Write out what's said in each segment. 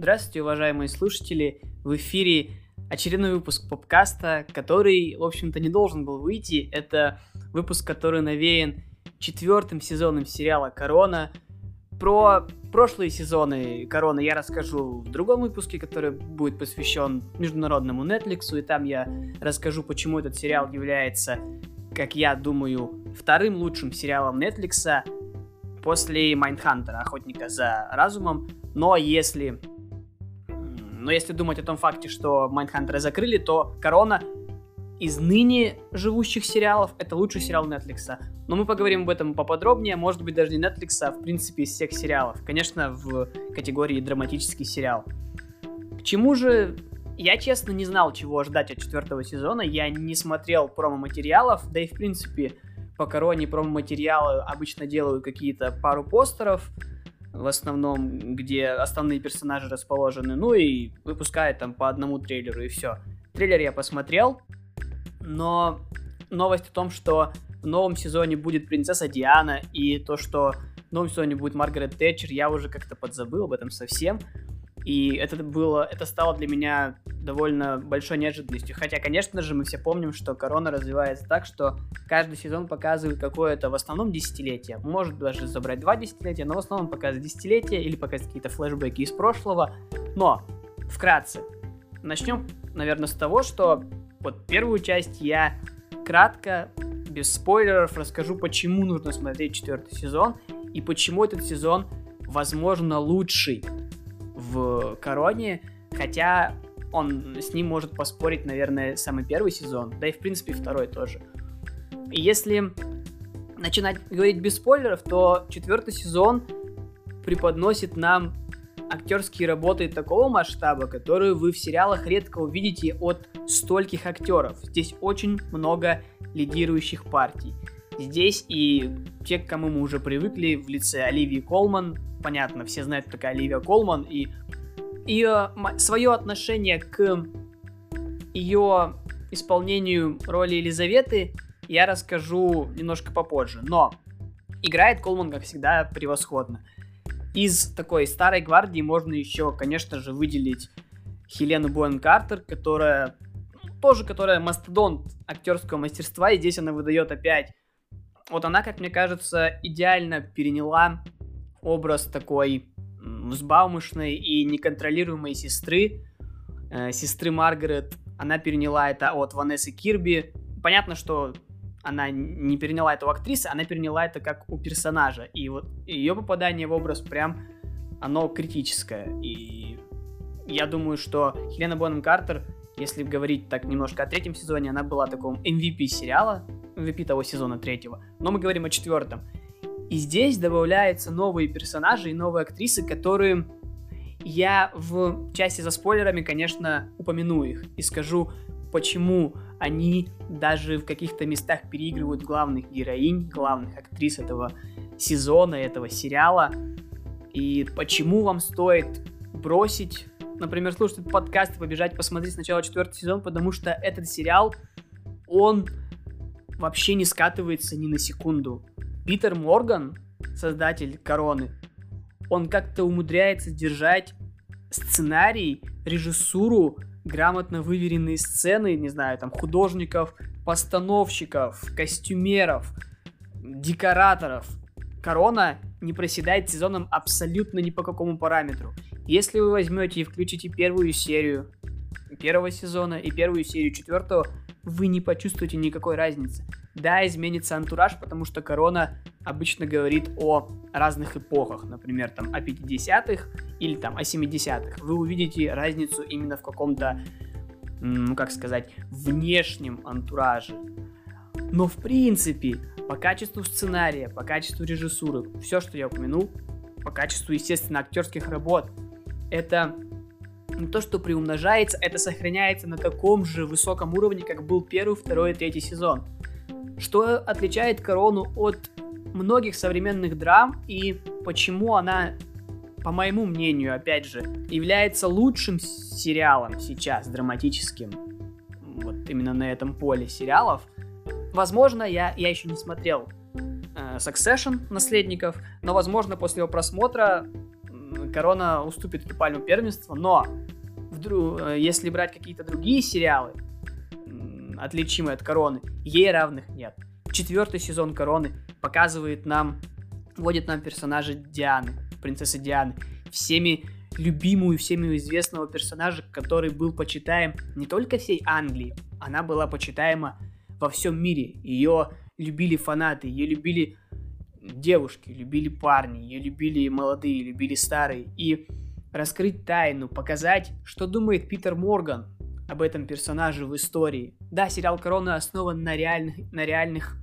Здравствуйте, уважаемые слушатели! В эфире очередной выпуск попкаста, который, в общем-то, не должен был выйти. Это выпуск, который навеян четвертым сезоном сериала «Корона». Про прошлые сезоны «Корона» я расскажу в другом выпуске, который будет посвящен международному Netflix, и там я расскажу, почему этот сериал является, как я думаю, вторым лучшим сериалом Netflix после Mindhunter а, Охотника за разумом. Но если но если думать о том факте, что Mindhunter а закрыли, то Корона из ныне живущих сериалов это лучший сериал Netflix. Но мы поговорим об этом поподробнее, может быть даже не Netflix, а в принципе из всех сериалов. Конечно, в категории драматический сериал. К чему же я, честно, не знал, чего ждать от четвертого сезона. Я не смотрел промо-материалов, да и, в принципе, по короне промо-материалы обычно делаю какие-то пару постеров, в основном, где основные персонажи расположены, ну и выпускает там по одному трейлеру и все. Трейлер я посмотрел, но новость о том, что в новом сезоне будет принцесса Диана и то, что в новом сезоне будет Маргарет Тэтчер, я уже как-то подзабыл об этом совсем. И это было, это стало для меня довольно большой неожиданностью. Хотя, конечно же, мы все помним, что корона развивается так, что каждый сезон показывает какое-то в основном десятилетие. Может даже забрать два десятилетия, но в основном показывает десятилетие или показывает какие-то флешбеки из прошлого. Но, вкратце, начнем, наверное, с того, что вот первую часть я кратко, без спойлеров, расскажу, почему нужно смотреть четвертый сезон и почему этот сезон, возможно, лучший в Короне, хотя он с ним может поспорить, наверное, самый первый сезон, да и в принципе второй тоже. И если начинать говорить без спойлеров, то четвертый сезон преподносит нам актерские работы такого масштаба, которые вы в сериалах редко увидите от стольких актеров. Здесь очень много лидирующих партий. Здесь и те, к кому мы уже привыкли в лице Оливии Колман, понятно, все знают, такая Оливия Колман, и ее свое отношение к ее исполнению роли Елизаветы я расскажу немножко попозже. Но играет Колман, как всегда, превосходно. Из такой старой гвардии можно еще, конечно же, выделить Хелену Буэн Картер, которая тоже, которая мастодонт актерского мастерства, и здесь она выдает опять. Вот она, как мне кажется, идеально переняла образ такой взбалмошной и неконтролируемой сестры, э, сестры Маргарет. Она переняла это от Ванессы Кирби. Понятно, что она не переняла это у актрисы, она переняла это как у персонажа. И вот ее попадание в образ прям, оно критическое. И я думаю, что Хелена Бонем Картер, если говорить так немножко о третьем сезоне, она была таком MVP сериала, MVP того сезона третьего. Но мы говорим о четвертом. И здесь добавляются новые персонажи и новые актрисы, которые я в части за спойлерами, конечно, упомяну их и скажу, почему они даже в каких-то местах переигрывают главных героинь, главных актрис этого сезона, этого сериала. И почему вам стоит бросить, например, слушать этот подкаст и побежать посмотреть сначала четвертый сезон, потому что этот сериал, он вообще не скатывается ни на секунду. Питер Морган, создатель Короны, он как-то умудряется держать сценарий, режиссуру, грамотно выверенные сцены, не знаю, там, художников, постановщиков, костюмеров, декораторов. Корона не проседает сезоном абсолютно ни по какому параметру. Если вы возьмете и включите первую серию первого сезона и первую серию четвертого, вы не почувствуете никакой разницы. Да, изменится антураж, потому что корона обычно говорит о разных эпохах, например, там о 50-х или там о 70-х. Вы увидите разницу именно в каком-то, ну как сказать, внешнем антураже. Но в принципе, по качеству сценария, по качеству режиссуры, все, что я упомянул, по качеству, естественно, актерских работ, это не то, что приумножается, это сохраняется на таком же высоком уровне, как был первый, второй и третий сезон. Что отличает Корону от многих современных драм и почему она, по моему мнению, опять же, является лучшим сериалом сейчас, драматическим, вот именно на этом поле сериалов. Возможно, я, я еще не смотрел э, Succession наследников, но, возможно, после его просмотра Корона уступит эту пальму первенства, но вдруг, э, если брать какие-то другие сериалы, отличимые от Короны, ей равных нет. Четвертый сезон Короны показывает нам, вводит нам персонажа Дианы, принцессы Дианы, всеми любимую, всеми известного персонажа, который был почитаем не только всей Англии, она была почитаема во всем мире. Ее любили фанаты, ее любили девушки, любили парни, ее любили молодые, любили старые. И раскрыть тайну, показать, что думает Питер Морган об этом персонаже в истории. Да, сериал Корона основан на реальных, на реальных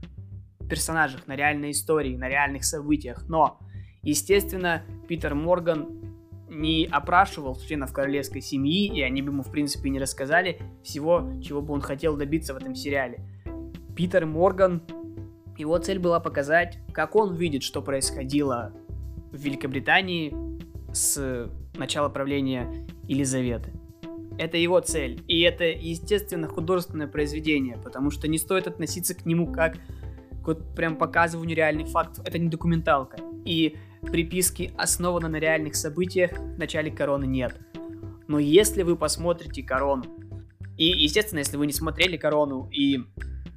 персонажах, на реальной истории, на реальных событиях, но, естественно, Питер Морган не опрашивал членов королевской семьи, и они бы ему, в принципе, не рассказали всего, чего бы он хотел добиться в этом сериале. Питер Морган, его цель была показать, как он видит, что происходило в Великобритании с начала правления Елизаветы. Это его цель. И это, естественно, художественное произведение, потому что не стоит относиться к нему как к вот прям показыванию реальных фактов. Это не документалка. И приписки основаны на реальных событиях в начале короны нет. Но если вы посмотрите корону, и, естественно, если вы не смотрели корону, и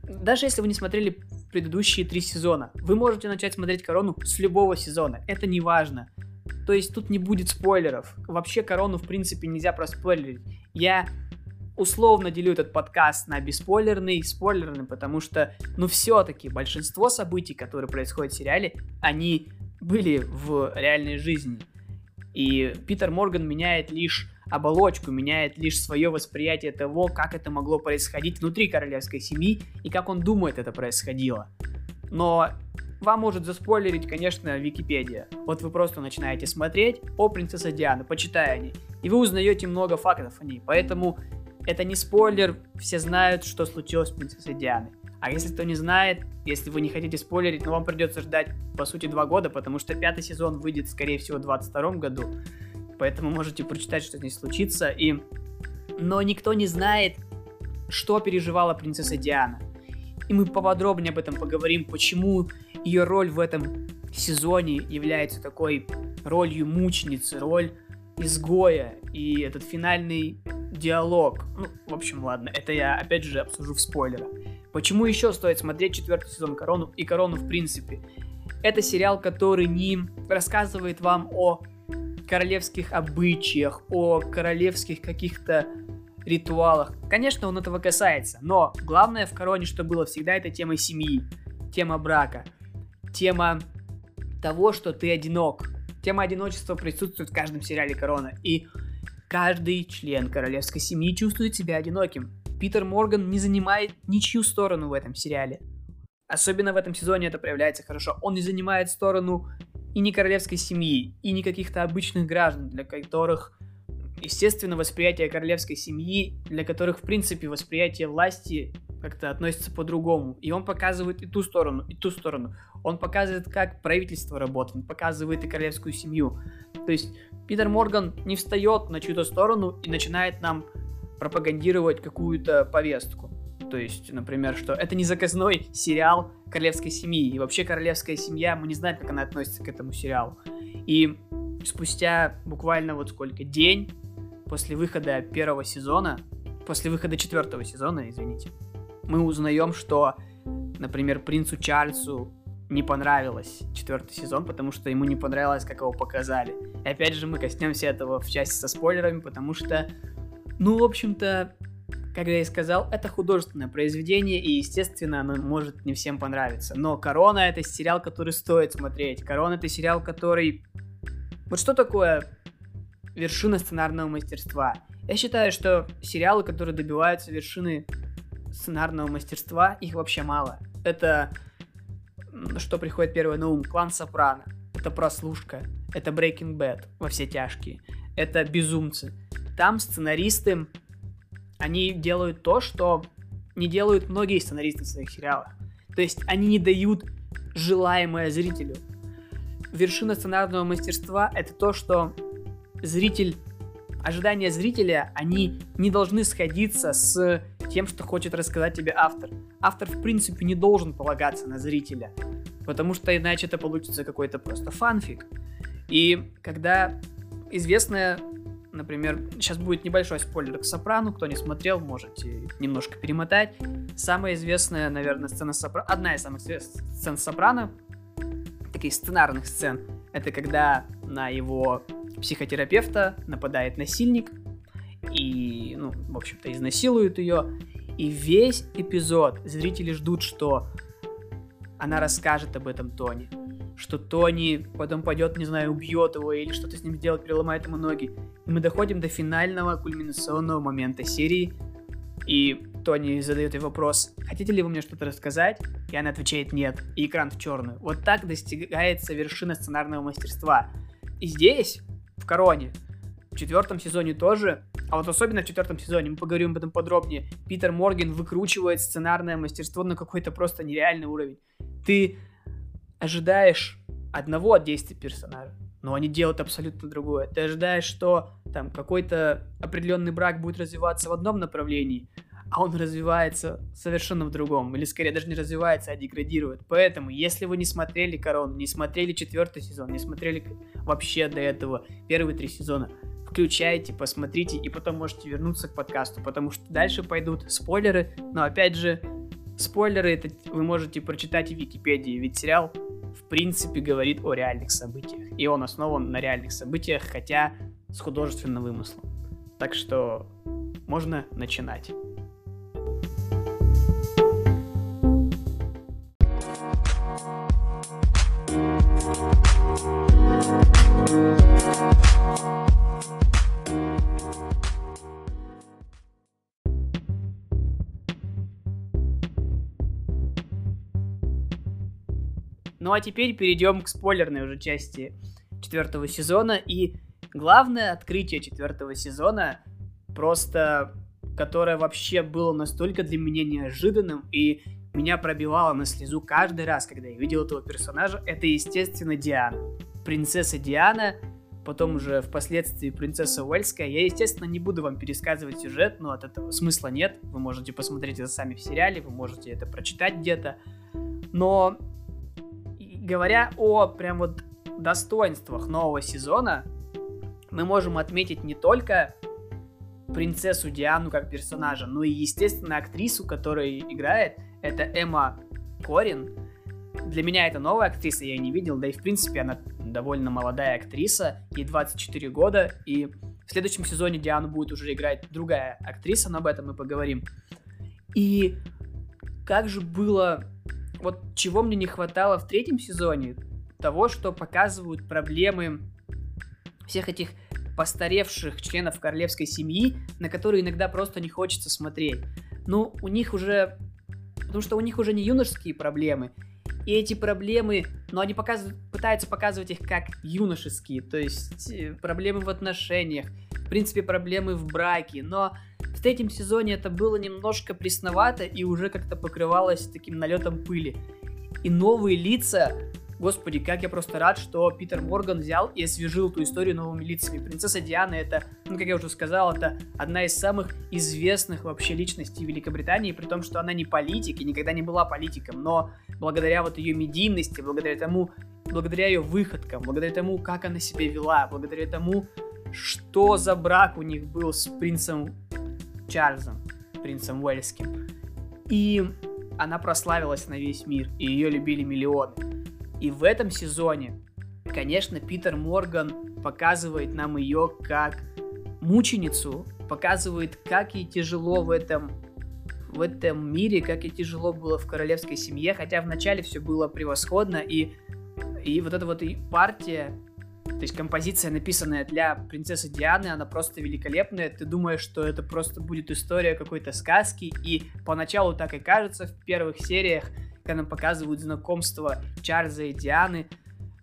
даже если вы не смотрели предыдущие три сезона, вы можете начать смотреть корону с любого сезона. Это не важно. То есть тут не будет спойлеров. Вообще корону, в принципе, нельзя проспойлерить. Я условно делю этот подкаст на бесспойлерный и спойлерный, потому что, ну, все-таки большинство событий, которые происходят в сериале, они были в реальной жизни. И Питер Морган меняет лишь оболочку, меняет лишь свое восприятие того, как это могло происходить внутри королевской семьи и как он думает это происходило. Но вам может заспойлерить, конечно, Википедия. Вот вы просто начинаете смотреть о принцессе Дианы, почитая о ней, и вы узнаете много фактов о ней. Поэтому это не спойлер, все знают, что случилось с принцессой Дианой. А если кто не знает, если вы не хотите спойлерить, но вам придется ждать, по сути, два года, потому что пятый сезон выйдет, скорее всего, в 22 году. Поэтому можете прочитать, что здесь случится. И... Но никто не знает, что переживала принцесса Диана. И мы поподробнее об этом поговорим, почему ее роль в этом сезоне является такой ролью мученицы, роль изгоя. И этот финальный диалог. Ну, в общем, ладно, это я опять же обсужу в спойлерах. Почему еще стоит смотреть четвертый сезон Корону и Корону в принципе? Это сериал, который не рассказывает вам о королевских обычаях, о королевских каких-то ритуалах. Конечно, он этого касается, но главное в Короне, что было всегда, это тема семьи, тема брака, тема того, что ты одинок. Тема одиночества присутствует в каждом сериале Корона. И каждый член королевской семьи чувствует себя одиноким. Питер Морган не занимает ничью сторону в этом сериале. Особенно в этом сезоне это проявляется хорошо. Он не занимает сторону и не королевской семьи, и не каких-то обычных граждан, для которых, естественно, восприятие королевской семьи, для которых, в принципе, восприятие власти как-то относится по-другому. И он показывает и ту сторону, и ту сторону. Он показывает, как правительство работает, он показывает и королевскую семью. То есть Питер Морган не встает на чью-то сторону и начинает нам пропагандировать какую-то повестку. То есть, например, что это не заказной сериал королевской семьи. И вообще королевская семья, мы не знаем, как она относится к этому сериалу. И спустя буквально вот сколько, день после выхода первого сезона, после выхода четвертого сезона, извините, мы узнаем, что, например, принцу Чарльзу не понравилось четвертый сезон, потому что ему не понравилось, как его показали. И опять же, мы коснемся этого в части со спойлерами, потому что, ну, в общем-то, как я и сказал, это художественное произведение, и, естественно, оно может не всем понравиться. Но «Корона» — это сериал, который стоит смотреть. «Корона» — это сериал, который... Вот что такое вершина сценарного мастерства? Я считаю, что сериалы, которые добиваются вершины сценарного мастерства, их вообще мало. Это что приходит первое на ум? Клан Сопрано. Это прослушка. Это Breaking Bad во все тяжкие. Это безумцы. Там сценаристы, они делают то, что не делают многие сценаристы в своих сериалах. То есть они не дают желаемое зрителю. Вершина сценарного мастерства это то, что зритель ожидания зрителя, они не должны сходиться с тем, что хочет рассказать тебе автор. Автор, в принципе, не должен полагаться на зрителя, потому что иначе это получится какой-то просто фанфик. И когда известная, например, сейчас будет небольшой спойлер к Сопрану, кто не смотрел, можете немножко перемотать. Самая известная, наверное, сцена Сопрано, одна из самых известных сцен Сопрано, таких сценарных сцен, это когда на его психотерапевта нападает насильник и, ну, в общем-то, изнасилует ее. И весь эпизод зрители ждут, что она расскажет об этом Тони. Что Тони потом пойдет, не знаю, убьет его или что-то с ним сделает, переломает ему ноги. И мы доходим до финального кульминационного момента серии. И Тони задает ей вопрос, хотите ли вы мне что-то рассказать? И она отвечает нет, и экран в черную. Вот так достигается вершина сценарного мастерства. И здесь, в Короне, в четвертом сезоне тоже, а вот особенно в четвертом сезоне, мы поговорим об этом подробнее, Питер Морген выкручивает сценарное мастерство на какой-то просто нереальный уровень. Ты ожидаешь одного от действий персонажа, но они делают абсолютно другое. Ты ожидаешь, что там какой-то определенный брак будет развиваться в одном направлении, а он развивается совершенно в другом. Или скорее даже не развивается, а деградирует. Поэтому, если вы не смотрели Корону, не смотрели четвертый сезон, не смотрели вообще до этого первые три сезона, включайте, посмотрите, и потом можете вернуться к подкасту, потому что дальше пойдут спойлеры, но опять же, спойлеры это вы можете прочитать в Википедии, ведь сериал в принципе говорит о реальных событиях, и он основан на реальных событиях, хотя с художественным вымыслом. Так что можно начинать. Ну а теперь перейдем к спойлерной уже части четвертого сезона. И главное открытие четвертого сезона, просто которое вообще было настолько для меня неожиданным и меня пробивало на слезу каждый раз, когда я видел этого персонажа, это, естественно, Диана. Принцесса Диана, потом уже впоследствии принцесса Уэльская. Я, естественно, не буду вам пересказывать сюжет, но от этого смысла нет. Вы можете посмотреть это сами в сериале, вы можете это прочитать где-то. Но говоря о прям вот достоинствах нового сезона, мы можем отметить не только принцессу Диану как персонажа, но и, естественно, актрису, которая играет, это Эмма Корин. Для меня это новая актриса, я ее не видел, да и в принципе она довольно молодая актриса, ей 24 года, и в следующем сезоне Диану будет уже играть другая актриса, но об этом мы поговорим. И как же было вот чего мне не хватало в третьем сезоне, того, что показывают проблемы всех этих постаревших членов королевской семьи, на которые иногда просто не хочется смотреть. Ну, у них уже... Потому что у них уже не юношеские проблемы, и эти проблемы, но они показывают, пытаются показывать их как юношеские, то есть э, проблемы в отношениях, в принципе, проблемы в браке, но в третьем сезоне это было немножко пресновато и уже как-то покрывалось таким налетом пыли. И новые лица, господи, как я просто рад, что Питер Морган взял и освежил эту историю новыми лицами. Принцесса Диана это, ну как я уже сказал, это одна из самых известных вообще личностей Великобритании, при том, что она не политик и никогда не была политиком, но благодаря вот ее медийности, благодаря тому, благодаря ее выходкам, благодаря тому, как она себя вела, благодаря тому, что за брак у них был с принцем Чарльзом, принцем Уэльским. И она прославилась на весь мир, и ее любили миллионы. И в этом сезоне, конечно, Питер Морган показывает нам ее как мученицу, показывает, как ей тяжело в этом в этом мире, как ей тяжело было в королевской семье, хотя вначале все было превосходно, и, и вот эта вот и партия то есть композиция, написанная для принцессы Дианы, она просто великолепная. Ты думаешь, что это просто будет история какой-то сказки, и поначалу так и кажется в первых сериях, когда нам показывают знакомство Чарльза и Дианы,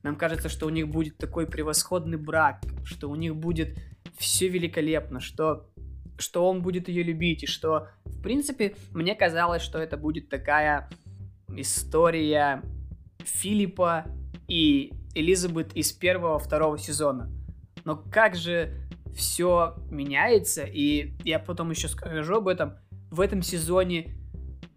нам кажется, что у них будет такой превосходный брак, что у них будет все великолепно, что, что он будет ее любить, и что, в принципе, мне казалось, что это будет такая история Филиппа и Элизабет из первого-второго сезона. Но как же все меняется, и я потом еще скажу об этом, в этом сезоне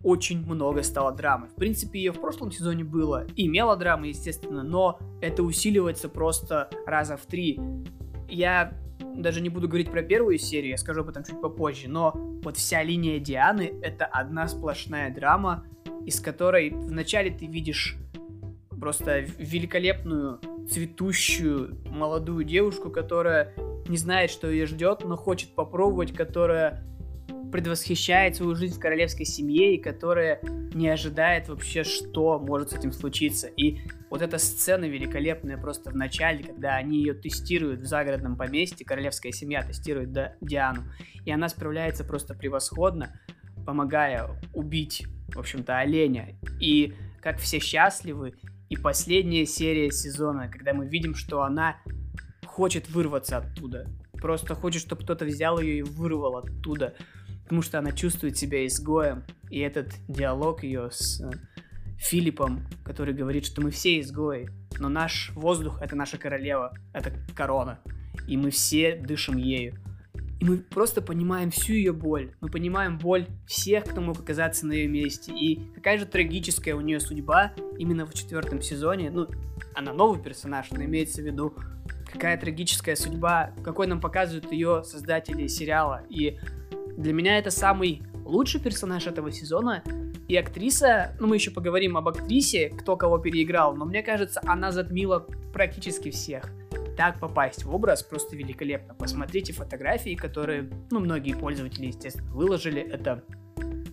очень много стало драмы. В принципе, ее в прошлом сезоне было и мелодрамы, естественно, но это усиливается просто раза в три. я даже не буду говорить про первую серию, я скажу об этом чуть попозже, но вот вся линия Дианы — это одна сплошная драма, из которой вначале ты видишь просто великолепную, цветущую молодую девушку, которая не знает, что ее ждет, но хочет попробовать, которая предвосхищает свою жизнь в королевской семье и которая не ожидает вообще, что может с этим случиться. И вот эта сцена великолепная просто в начале, когда они ее тестируют в загородном поместье, королевская семья тестирует да, Диану, и она справляется просто превосходно, помогая убить, в общем-то, оленя. И как все счастливы, и последняя серия сезона, когда мы видим, что она хочет вырваться оттуда. Просто хочет, чтобы кто-то взял ее и вырвал оттуда. Потому что она чувствует себя изгоем. И этот диалог ее с э, Филиппом, который говорит, что мы все изгои, но наш воздух — это наша королева, это корона, и мы все дышим ею. И мы просто понимаем всю ее боль. Мы понимаем боль всех, кто мог оказаться на ее месте. И какая же трагическая у нее судьба именно в четвертом сезоне. Ну, она новый персонаж, но имеется в виду, какая трагическая судьба, какой нам показывают ее создатели сериала. И для меня это самый лучший персонаж этого сезона. И актриса, ну мы еще поговорим об актрисе, кто кого переиграл, но мне кажется, она затмила практически всех так попасть в образ просто великолепно. Посмотрите фотографии, которые, ну, многие пользователи, естественно, выложили. Это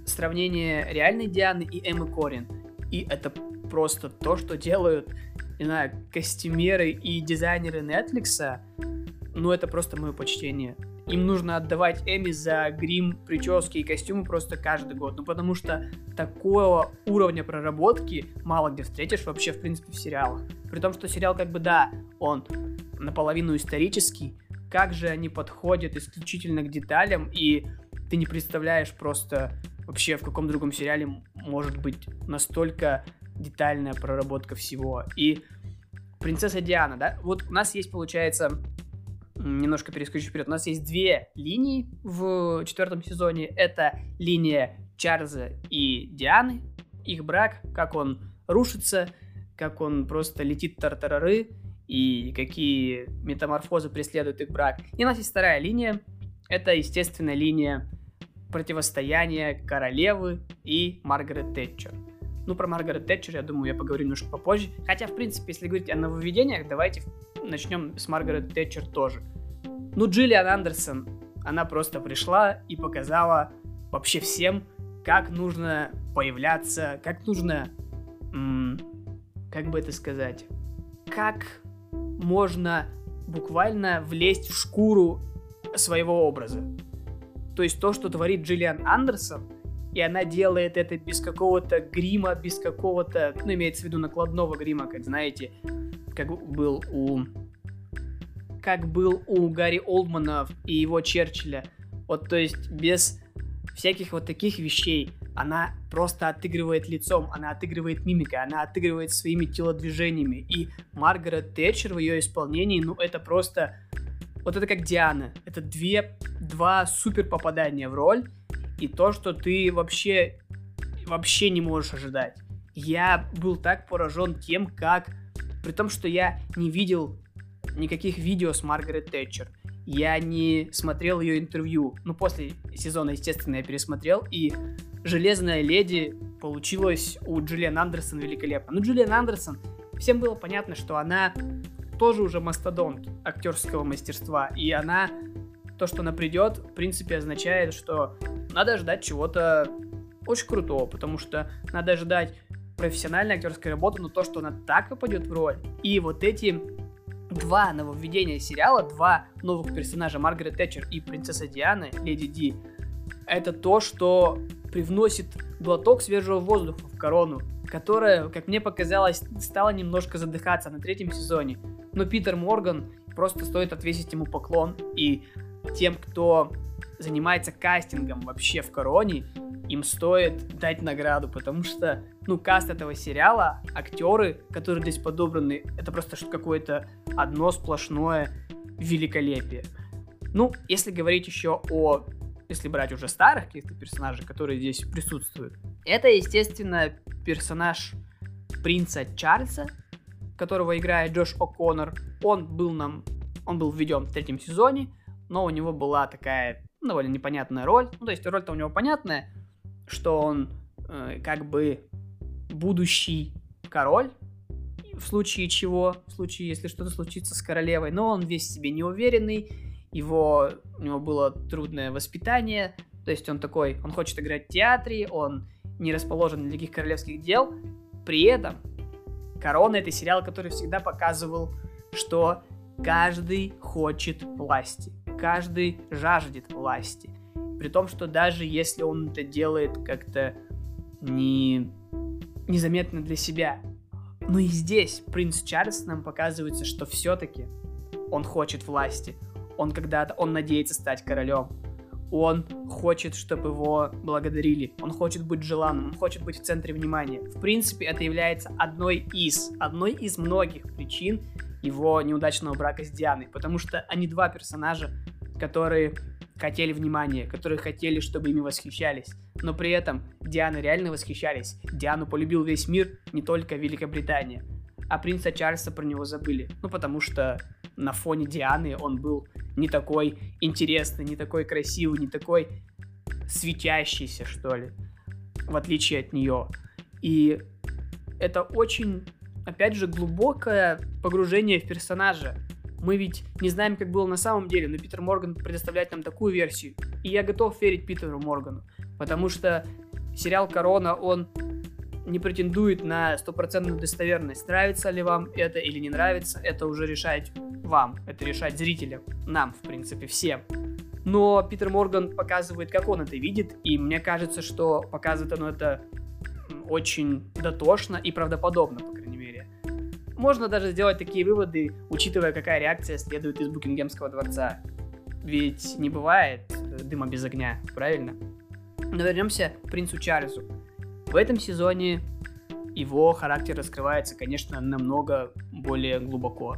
сравнение реальной Дианы и Эммы Корин. И это просто то, что делают, не знаю, костюмеры и дизайнеры Netflix. Ну, это просто мое почтение. Им нужно отдавать Эми за грим, прически и костюмы просто каждый год. Ну, потому что такого уровня проработки мало где встретишь вообще, в принципе, в сериалах. При том, что сериал, как бы, да, он наполовину исторический, как же они подходят исключительно к деталям, и ты не представляешь просто вообще в каком другом сериале может быть настолько детальная проработка всего. И принцесса Диана, да, вот у нас есть, получается, немножко перескочу вперед, у нас есть две линии в четвертом сезоне. Это линия Чарльза и Дианы, их брак, как он рушится, как он просто летит тартарары, и какие метаморфозы преследуют их брак. И у нас есть вторая линия. Это, естественно, линия противостояния королевы и Маргарет Тэтчер. Ну, про Маргарет Тэтчер, я думаю, я поговорю немножко попозже. Хотя, в принципе, если говорить о нововведениях, давайте начнем с Маргарет Тэтчер тоже. Ну, Джиллиан Андерсон, она просто пришла и показала вообще всем, как нужно появляться, как нужно, м- как бы это сказать, как можно буквально влезть в шкуру своего образа. То есть то, что творит Джиллиан Андерсон, и она делает это без какого-то грима, без какого-то, ну, имеется в виду накладного грима, как знаете, как был у как был у Гарри Олдмана и его Черчилля. Вот, то есть без всяких вот таких вещей она просто отыгрывает лицом, она отыгрывает мимикой, она отыгрывает своими телодвижениями. И Маргарет Тэтчер в ее исполнении, ну это просто... Вот это как Диана. Это две, два супер попадания в роль. И то, что ты вообще, вообще не можешь ожидать. Я был так поражен тем, как... При том, что я не видел никаких видео с Маргарет Тэтчер. Я не смотрел ее интервью. Ну, после сезона, естественно, я пересмотрел. И Железная леди получилась у Джулиан Андерсон великолепно. Ну, Джулиан Андерсон, всем было понятно, что она тоже уже мастодонт актерского мастерства. И она, то, что она придет, в принципе, означает, что надо ждать чего-то очень крутого, потому что надо ожидать профессиональной актерской работы, но то, что она так попадет в роль, и вот эти два нововведения сериала, два новых персонажа Маргарет Тэтчер и принцесса Диана, Леди Ди, это то, что привносит глоток свежего воздуха в корону, которая, как мне показалось, стала немножко задыхаться на третьем сезоне. Но Питер Морган просто стоит отвесить ему поклон, и тем, кто занимается кастингом вообще в короне, им стоит дать награду, потому что, ну, каст этого сериала, актеры, которые здесь подобраны, это просто что какое-то одно сплошное великолепие. Ну, если говорить еще о если брать уже старых каких-то персонажей, которые здесь присутствуют, это, естественно, персонаж принца Чарльза, которого играет Джош О'Коннор. Он был нам Он был введен в третьем сезоне, но у него была такая довольно непонятная роль. Ну, то есть роль-то у него понятная, что он э, как бы будущий король, в случае чего, в случае, если что-то случится с королевой, но он весь себе неуверенный, его, у него было трудное воспитание, то есть он такой, он хочет играть в театре, он не расположен для таких королевских дел, при этом «Корона» — это сериал, который всегда показывал, что каждый хочет власти, каждый жаждет власти. При том, что даже если он это делает как-то не... незаметно для себя. Но и здесь принц Чарльз нам показывается, что все-таки он хочет власти. Он когда-то, он надеется стать королем. Он хочет, чтобы его благодарили. Он хочет быть желанным. Он хочет быть в центре внимания. В принципе, это является одной из, одной из многих причин его неудачного брака с Дианой. Потому что они два персонажа, которые хотели внимания, которые хотели, чтобы ими восхищались. Но при этом Дианы реально восхищались. Диану полюбил весь мир, не только Великобритания. А принца Чарльза про него забыли. Ну, потому что на фоне Дианы он был не такой интересный, не такой красивый, не такой светящийся, что ли, в отличие от нее. И это очень, опять же, глубокое погружение в персонажа. Мы ведь не знаем, как было на самом деле, но Питер Морган предоставляет нам такую версию. И я готов верить Питеру Моргану, потому что сериал «Корона», он не претендует на стопроцентную достоверность. Нравится ли вам это или не нравится, это уже решать вам, это решать зрителям, нам, в принципе, всем. Но Питер Морган показывает, как он это видит, и мне кажется, что показывает оно это очень дотошно и правдоподобно, по крайней мере. Можно даже сделать такие выводы, учитывая, какая реакция следует из Букингемского дворца. Ведь не бывает дыма без огня, правильно? Но вернемся к принцу Чарльзу. В этом сезоне его характер раскрывается, конечно, намного более глубоко.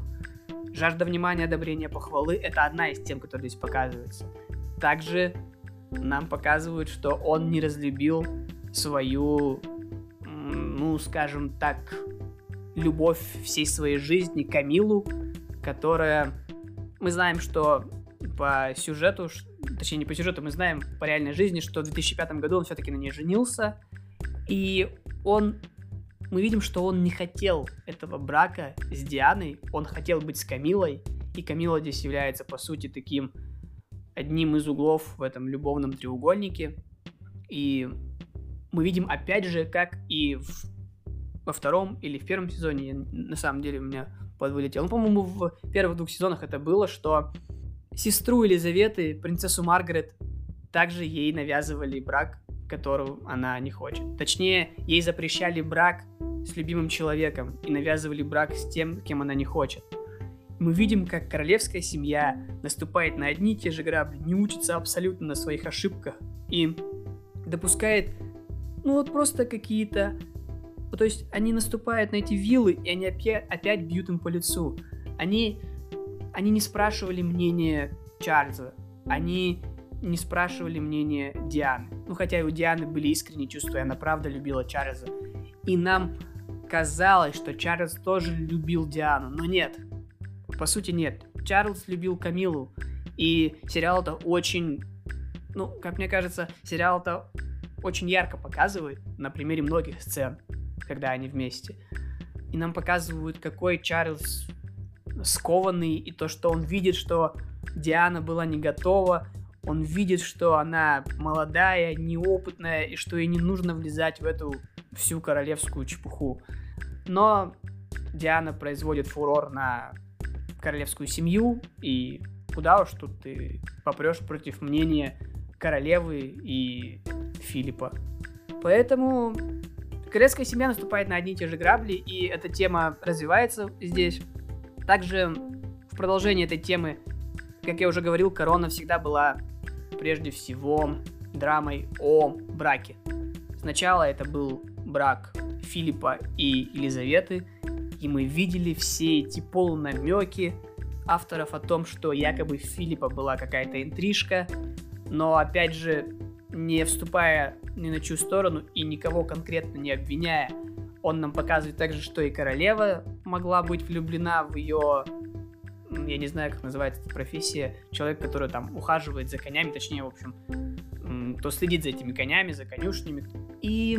Жажда внимания, одобрения, похвалы – это одна из тем, которая здесь показывается. Также нам показывают, что он не разлюбил свою, ну, скажем так, любовь всей своей жизни Камилу, которая... Мы знаем, что по сюжету, точнее не по сюжету, мы знаем по реальной жизни, что в 2005 году он все-таки на ней женился, и он мы видим, что он не хотел этого брака с Дианой, он хотел быть с Камилой, и Камила здесь является, по сути, таким одним из углов в этом любовном треугольнике. И мы видим, опять же, как и в, во втором или в первом сезоне, на самом деле у меня подвылетел. Ну, по-моему, в первых двух сезонах это было, что сестру Елизаветы, принцессу Маргарет, также ей навязывали брак которую она не хочет. Точнее, ей запрещали брак с любимым человеком и навязывали брак с тем, кем она не хочет. Мы видим, как королевская семья наступает на одни и те же грабли, не учится абсолютно на своих ошибках и допускает, ну вот просто какие-то... То есть они наступают на эти виллы, и они опять, бьют им по лицу. Они, они не спрашивали мнения Чарльза. Они не спрашивали мнение Дианы. Ну, хотя у Дианы были искренние чувства, и она правда любила Чарльза. И нам казалось, что Чарльз тоже любил Диану, но нет. По сути, нет. Чарльз любил Камилу, и сериал это очень, ну, как мне кажется, сериал это очень ярко показывает на примере многих сцен, когда они вместе. И нам показывают, какой Чарльз скованный, и то, что он видит, что Диана была не готова, он видит, что она молодая, неопытная, и что ей не нужно влезать в эту всю королевскую чепуху. Но Диана производит фурор на королевскую семью, и куда уж тут ты попрешь против мнения королевы и Филиппа. Поэтому королевская семья наступает на одни и те же грабли, и эта тема развивается здесь. Также в продолжении этой темы, как я уже говорил, корона всегда была прежде всего драмой о браке. Сначала это был брак Филиппа и Елизаветы, и мы видели все эти полунамеки авторов о том, что якобы Филиппа была какая-то интрижка, но опять же, не вступая ни на чью сторону и никого конкретно не обвиняя, он нам показывает также, что и королева могла быть влюблена в ее я не знаю, как называется эта профессия, человек, который там ухаживает за конями, точнее, в общем, кто следит за этими конями, за конюшнями. И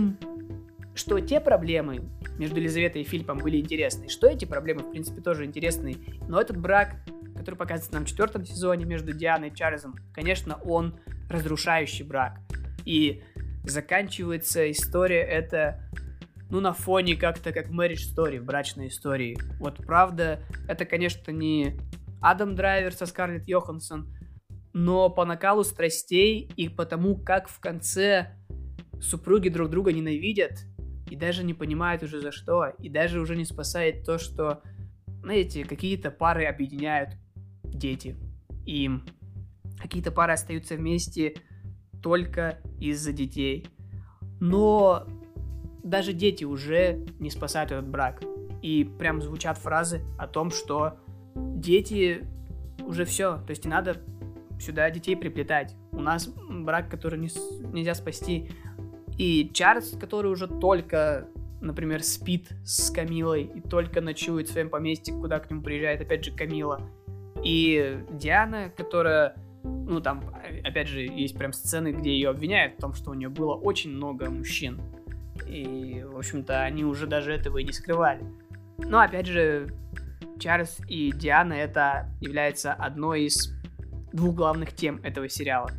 что те проблемы между Елизаветой и Филиппом были интересны, что эти проблемы, в принципе, тоже интересны. Но этот брак, который показывается нам в четвертом сезоне между Дианой и Чарльзом, конечно, он разрушающий брак. И заканчивается история это ну, на фоне как-то как Marriage Story, брачной истории. Вот правда, это, конечно, не Адам Драйвер со Скарлетт Йоханссон, но по накалу страстей и потому, как в конце супруги друг друга ненавидят и даже не понимают уже за что, и даже уже не спасает то, что, знаете, какие-то пары объединяют дети, и какие-то пары остаются вместе только из-за детей. Но даже дети уже не спасают этот брак. И прям звучат фразы о том, что дети уже все, то есть не надо сюда детей приплетать. У нас брак, который не, нельзя спасти. И Чарльз, который уже только, например, спит с Камилой и только ночует в своем поместье, куда к нему приезжает опять же Камила. И Диана, которая, ну там, опять же, есть прям сцены, где ее обвиняют в том, что у нее было очень много мужчин. И, в общем-то, они уже даже этого и не скрывали. Но, опять же, Чарльз и Диана это является одной из двух главных тем этого сериала.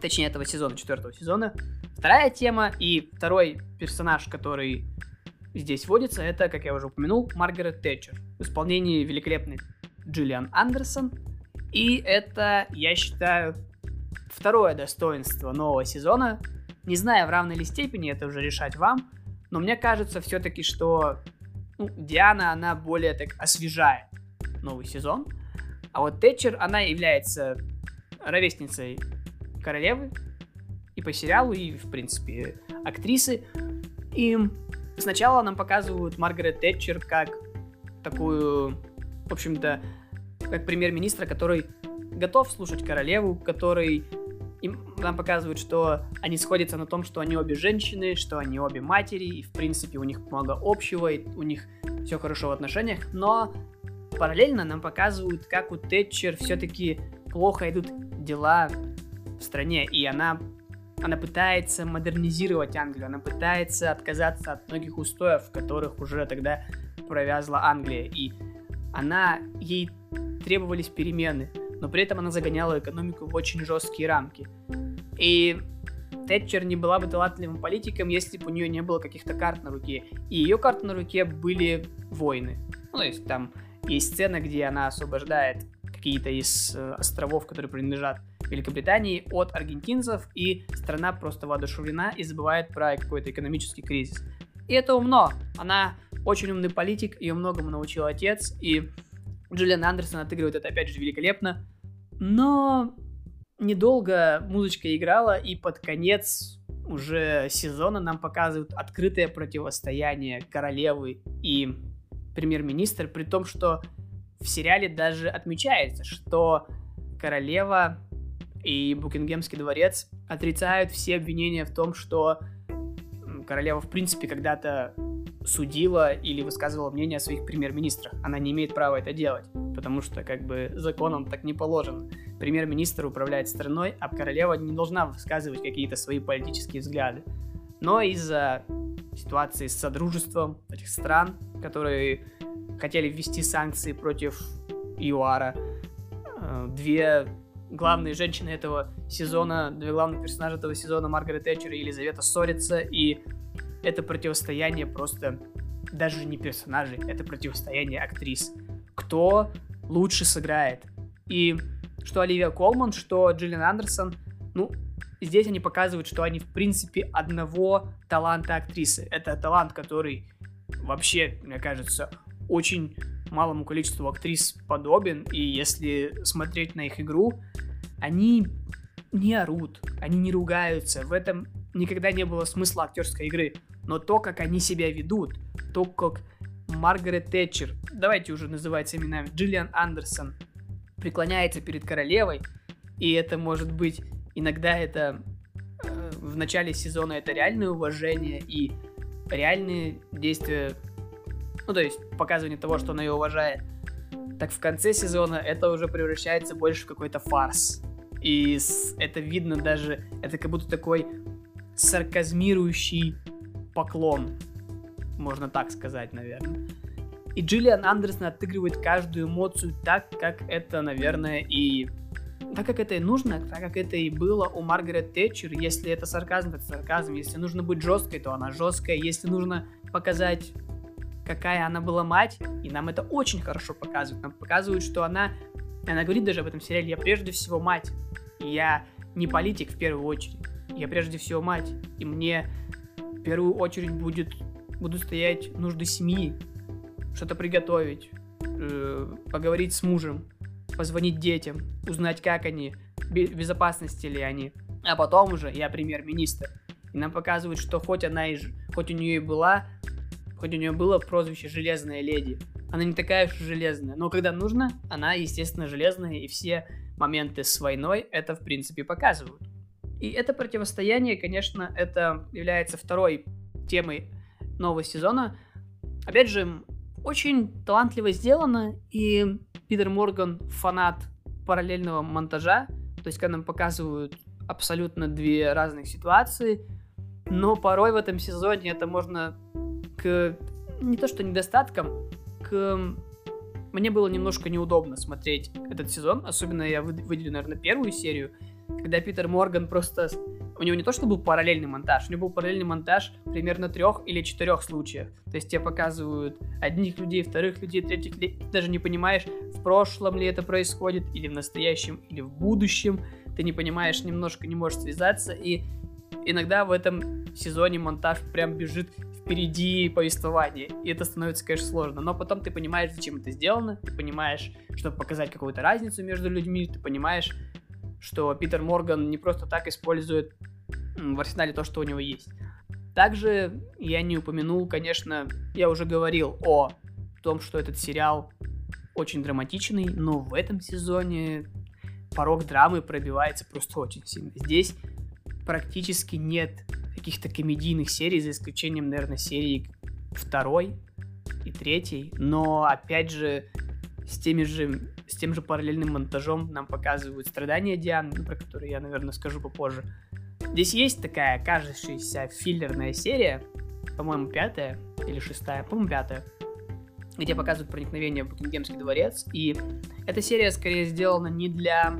Точнее, этого сезона, четвертого сезона. Вторая тема и второй персонаж, который здесь вводится, это, как я уже упомянул, Маргарет Тэтчер. В исполнении великолепной Джиллиан Андерсон. И это, я считаю, второе достоинство нового сезона. Не знаю, в равной ли степени это уже решать вам, но мне кажется все-таки, что ну, Диана, она более так освежает новый сезон. А вот Тэтчер, она является ровесницей королевы и по сериалу, и, в принципе, актрисы. И сначала нам показывают Маргарет Тэтчер как такую, в общем-то, как премьер-министра, который готов слушать королеву, который им нам показывают, что они сходятся на том, что они обе женщины, что они обе матери, и в принципе у них много общего, и у них все хорошо в отношениях, но параллельно нам показывают, как у Тэтчер все-таки плохо идут дела в стране, и она, она пытается модернизировать Англию, она пытается отказаться от многих устоев, которых уже тогда провязла Англия, и она, ей требовались перемены, но при этом она загоняла экономику в очень жесткие рамки. И Тэтчер не была бы талантливым политиком, если бы у нее не было каких-то карт на руке. И ее карты на руке были войны. Ну, то есть там есть сцена, где она освобождает какие-то из э, островов, которые принадлежат Великобритании, от аргентинцев, и страна просто воодушевлена и забывает про какой-то экономический кризис. И это умно. Она очень умный политик, ее многому научил отец, и Джулиан Андерсон отыгрывает это опять же великолепно. Но недолго музычка играла, и под конец уже сезона нам показывают открытое противостояние королевы и премьер-министр, при том, что в сериале даже отмечается, что королева и Букингемский дворец отрицают все обвинения в том, что королева, в принципе, когда-то судила или высказывала мнение о своих премьер-министрах. Она не имеет права это делать, потому что как бы законом так не положено. Премьер-министр управляет страной, а королева не должна высказывать какие-то свои политические взгляды. Но из-за ситуации с содружеством этих стран, которые хотели ввести санкции против ЮАРа, э, две главные женщины этого сезона, две главных персонажа этого сезона, Маргарет Тэтчер и Елизавета ссорятся, и это противостояние просто даже не персонажей, это противостояние актрис. Кто лучше сыграет? И что Оливия Колман, что Джиллиан Андерсон, ну, здесь они показывают, что они, в принципе, одного таланта актрисы. Это талант, который вообще, мне кажется, очень малому количеству актрис подобен, и если смотреть на их игру, они не орут, они не ругаются, в этом никогда не было смысла актерской игры. Но то, как они себя ведут, то, как Маргарет Тэтчер, давайте уже называть именами, Джиллиан Андерсон, преклоняется перед королевой, и это может быть, иногда это э, в начале сезона это реальное уважение и реальные действия, ну то есть показывание того, что она ее уважает. так в конце сезона это уже превращается больше в какой-то фарс. И это видно даже, это как будто такой сарказмирующий поклон, можно так сказать, наверное. И Джиллиан Андерсон отыгрывает каждую эмоцию так, как это, наверное, и так как это и нужно, так как это и было у Маргарет Тэтчер, если это сарказм, то это сарказм, если нужно быть жесткой, то она жесткая, если нужно показать, какая она была мать, и нам это очень хорошо показывают, нам показывают, что она, она говорит даже об этом сериале, я прежде всего мать, и я не политик в первую очередь, я прежде всего мать, и мне в первую очередь будет, будут стоять нужды семьи, что-то приготовить, э, поговорить с мужем, позвонить детям, узнать, как они, в безопасности ли они. А потом уже я премьер-министр. И нам показывают, что хоть она и хоть у нее и была, хоть у нее было прозвище Железная леди, она не такая уж железная. Но когда нужно, она, естественно, железная, и все моменты с войной это, в принципе, показывают. И это противостояние, конечно, это является второй темой нового сезона. Опять же, очень талантливо сделано, и Питер Морган фанат параллельного монтажа, то есть когда нам показывают абсолютно две разных ситуации, но порой в этом сезоне это можно к не то что недостаткам, к мне было немножко неудобно смотреть этот сезон, особенно я выделю, наверное, первую серию, когда Питер Морган просто... У него не то, что был параллельный монтаж, у него был параллельный монтаж примерно трех или четырех случаев. То есть тебе показывают одних людей, вторых людей, третьих людей. Даже не понимаешь, в прошлом ли это происходит, или в настоящем, или в будущем. Ты не понимаешь, немножко не можешь связаться. И иногда в этом сезоне монтаж прям бежит впереди повествования. И это становится, конечно, сложно. Но потом ты понимаешь, зачем это сделано. Ты понимаешь, чтобы показать какую-то разницу между людьми. Ты понимаешь, что Питер Морган не просто так использует в арсенале то, что у него есть. Также я не упомянул, конечно, я уже говорил о том, что этот сериал очень драматичный, но в этом сезоне порог драмы пробивается просто очень сильно. Здесь практически нет каких-то комедийных серий, за исключением, наверное, серии второй и третьей, но опять же с теми же с тем же параллельным монтажом нам показывают страдания Дианы, про которые я, наверное, скажу попозже. Здесь есть такая кажущаяся филлерная серия, по-моему, пятая или шестая, по-моему, пятая, где показывают проникновение в Букингемский дворец, и эта серия скорее сделана не для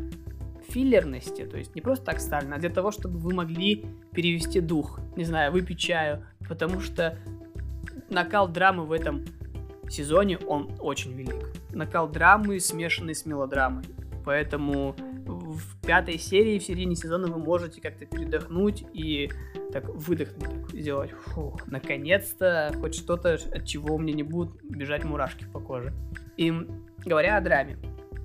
филлерности, то есть не просто так ставлена, а для того, чтобы вы могли перевести дух, не знаю, выпить чаю, потому что накал драмы в этом сезоне он очень велик. Накал драмы, смешанный с мелодрамой. Поэтому в пятой серии, в середине сезона вы можете как-то передохнуть и так выдохнуть, так, сделать, фух, наконец-то хоть что-то, от чего у меня не будут бежать мурашки по коже. И говоря о драме,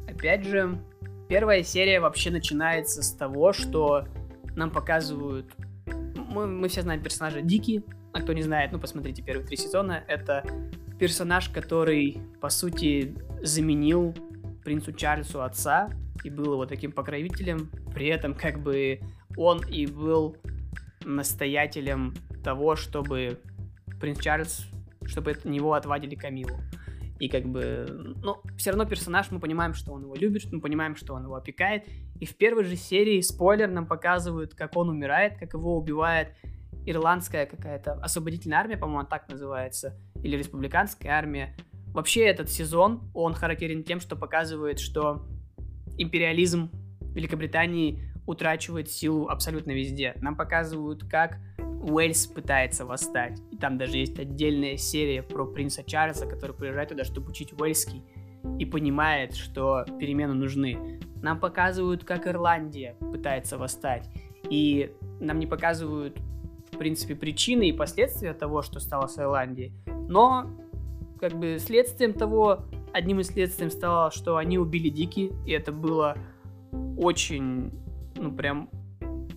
опять же, первая серия вообще начинается с того, что нам показывают, мы, мы все знаем персонажа Дики, а кто не знает, ну посмотрите первые три сезона, это персонаж, который, по сути, заменил принцу Чарльзу отца и был его таким покровителем. При этом, как бы, он и был настоятелем того, чтобы принц Чарльз, чтобы от него отвадили Камилу. И как бы, ну, все равно персонаж, мы понимаем, что он его любит, мы понимаем, что он его опекает. И в первой же серии, спойлер, нам показывают, как он умирает, как его убивает ирландская какая-то освободительная армия, по-моему, так называется или республиканская армия. Вообще этот сезон, он характерен тем, что показывает, что империализм Великобритании утрачивает силу абсолютно везде. Нам показывают, как Уэльс пытается восстать. И там даже есть отдельная серия про принца Чарльза, который приезжает туда, чтобы учить уэльский, и понимает, что перемены нужны. Нам показывают, как Ирландия пытается восстать. И нам не показывают, в принципе, причины и последствия того, что стало с Ирландией. Но, как бы, следствием того, одним из следствием стало, что они убили Дики, и это было очень, ну, прям,